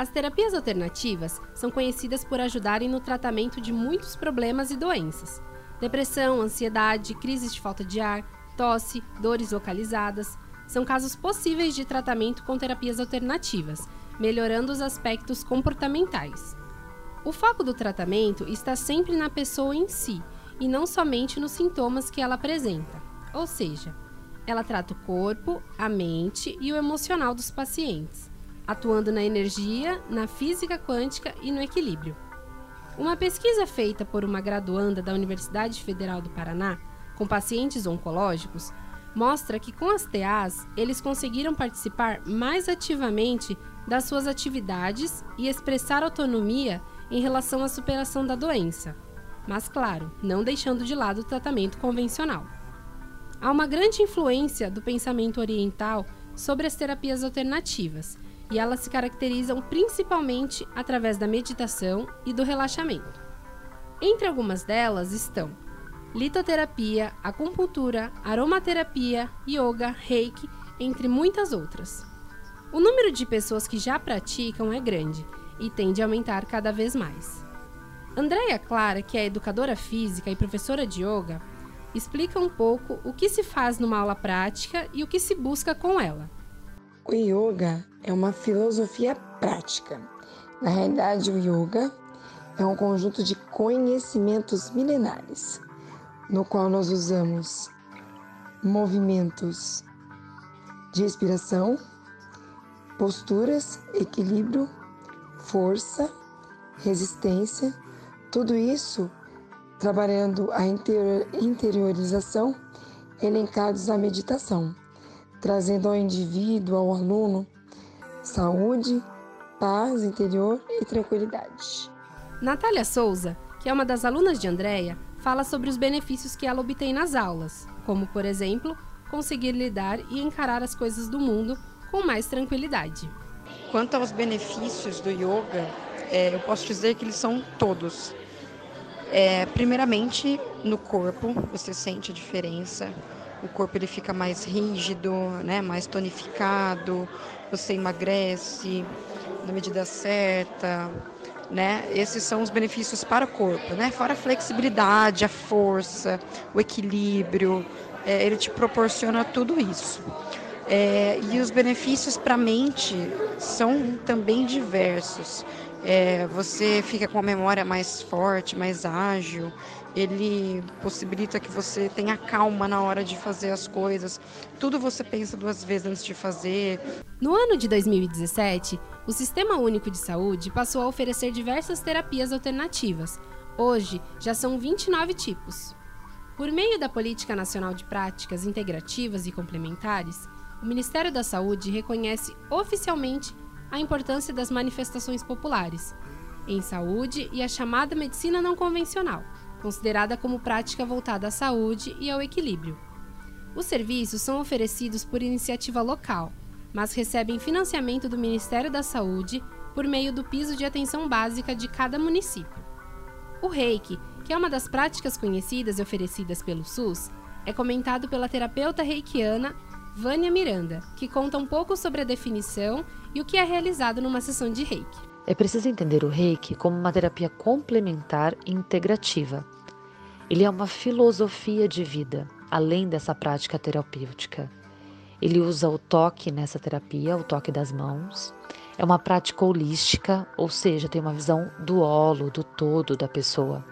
As terapias alternativas são conhecidas por ajudarem no tratamento de muitos problemas e doenças. Depressão, ansiedade, crises de falta de ar, tosse, dores localizadas são casos possíveis de tratamento com terapias alternativas, melhorando os aspectos comportamentais. O foco do tratamento está sempre na pessoa em si e não somente nos sintomas que ela apresenta, ou seja, ela trata o corpo, a mente e o emocional dos pacientes atuando na energia, na física quântica e no equilíbrio. Uma pesquisa feita por uma graduanda da Universidade Federal do Paraná, com pacientes oncológicos, mostra que com as TAs eles conseguiram participar mais ativamente das suas atividades e expressar autonomia em relação à superação da doença, mas claro, não deixando de lado o tratamento convencional. Há uma grande influência do pensamento oriental sobre as terapias alternativas e elas se caracterizam principalmente através da meditação e do relaxamento. Entre algumas delas estão litoterapia, acupuntura, aromaterapia, yoga, reiki, entre muitas outras. O número de pessoas que já praticam é grande e tende a aumentar cada vez mais. Andréia Clara, que é educadora física e professora de yoga, explica um pouco o que se faz numa aula prática e o que se busca com ela. O yoga é uma filosofia prática. Na realidade, o yoga é um conjunto de conhecimentos milenares, no qual nós usamos movimentos de respiração, posturas, equilíbrio, força, resistência, tudo isso trabalhando a interiorização elencados na meditação, trazendo ao indivíduo, ao aluno, saúde, paz interior e tranquilidade. Natália Souza, que é uma das alunas de Andréia, fala sobre os benefícios que ela obtém nas aulas, como, por exemplo, conseguir lidar e encarar as coisas do mundo com mais tranquilidade. Quanto aos benefícios do yoga, é, eu posso dizer que eles são todos. É, primeiramente, no corpo, você sente a diferença. O corpo ele fica mais rígido, né, mais tonificado, você emagrece na medida certa, né? Esses são os benefícios para o corpo, né? Fora a flexibilidade, a força, o equilíbrio, é, ele te proporciona tudo isso. É, e os benefícios para a mente são também diversos. É, você fica com a memória mais forte, mais ágil, ele possibilita que você tenha calma na hora de fazer as coisas. Tudo você pensa duas vezes antes de fazer. No ano de 2017, o Sistema Único de Saúde passou a oferecer diversas terapias alternativas. Hoje, já são 29 tipos. Por meio da Política Nacional de Práticas Integrativas e Complementares, o Ministério da Saúde reconhece oficialmente a importância das manifestações populares em saúde e a chamada medicina não convencional considerada como prática voltada à saúde e ao equilíbrio. Os serviços são oferecidos por iniciativa local, mas recebem financiamento do Ministério da Saúde por meio do piso de atenção básica de cada município. O reiki, que é uma das práticas conhecidas e oferecidas pelo SUS, é comentado pela terapeuta reikiana Vânia Miranda, que conta um pouco sobre a definição e o que é realizado numa sessão de reiki. É preciso entender o reiki como uma terapia complementar e integrativa. Ele é uma filosofia de vida, além dessa prática terapêutica. Ele usa o toque nessa terapia, o toque das mãos. É uma prática holística, ou seja, tem uma visão do holo, do todo da pessoa.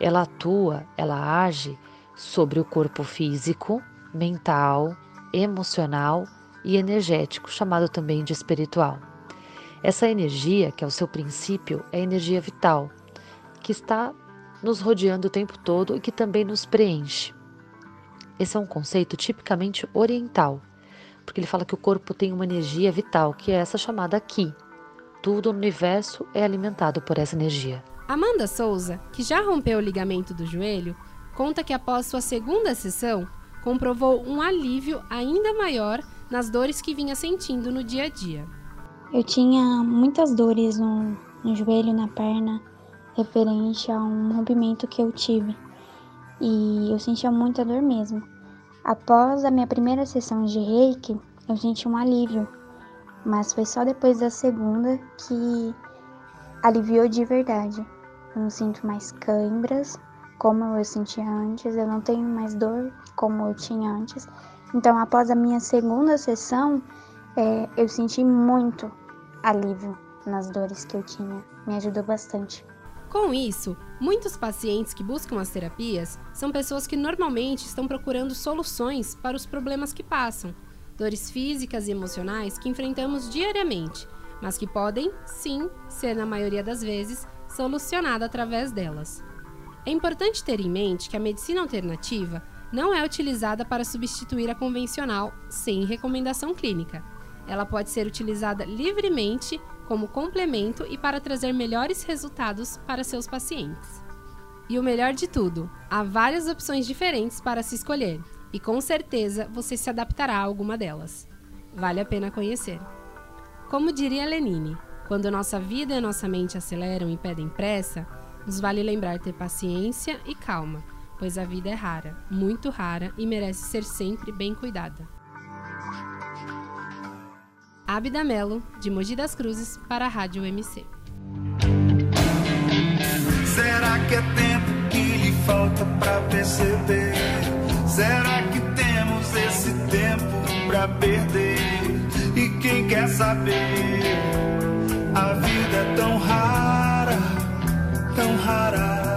Ela atua, ela age sobre o corpo físico, mental, emocional e energético, chamado também de espiritual. Essa energia, que é o seu princípio, é a energia vital, que está nos rodeando o tempo todo e que também nos preenche. Esse é um conceito tipicamente oriental, porque ele fala que o corpo tem uma energia vital, que é essa chamada Ki. Tudo no universo é alimentado por essa energia. Amanda Souza, que já rompeu o ligamento do joelho, conta que após sua segunda sessão, comprovou um alívio ainda maior nas dores que vinha sentindo no dia a dia. Eu tinha muitas dores no, no joelho, na perna, referente a um rompimento que eu tive. E eu sentia muita dor mesmo. Após a minha primeira sessão de reiki, eu senti um alívio, mas foi só depois da segunda que aliviou de verdade. Eu não sinto mais câimbras como eu sentia antes, eu não tenho mais dor como eu tinha antes. Então, após a minha segunda sessão, é, eu senti muito alívio nas dores que eu tinha. Me ajudou bastante. Com isso, muitos pacientes que buscam as terapias são pessoas que normalmente estão procurando soluções para os problemas que passam, dores físicas e emocionais que enfrentamos diariamente, mas que podem, sim, ser na maioria das vezes solucionada através delas. É importante ter em mente que a medicina alternativa não é utilizada para substituir a convencional sem recomendação clínica. Ela pode ser utilizada livremente como complemento e para trazer melhores resultados para seus pacientes. E o melhor de tudo, há várias opções diferentes para se escolher, e com certeza você se adaptará a alguma delas. Vale a pena conhecer. Como diria Lenine, quando nossa vida e nossa mente aceleram e pedem pressa, nos vale lembrar ter paciência e calma, pois a vida é rara, muito rara e merece ser sempre bem cuidada. Abida Melo, de Mogi das Cruzes, para a Rádio MC. Será que é tempo que lhe falta para perceber? Será que temos esse tempo para perder? E quem quer saber? A vida tão rara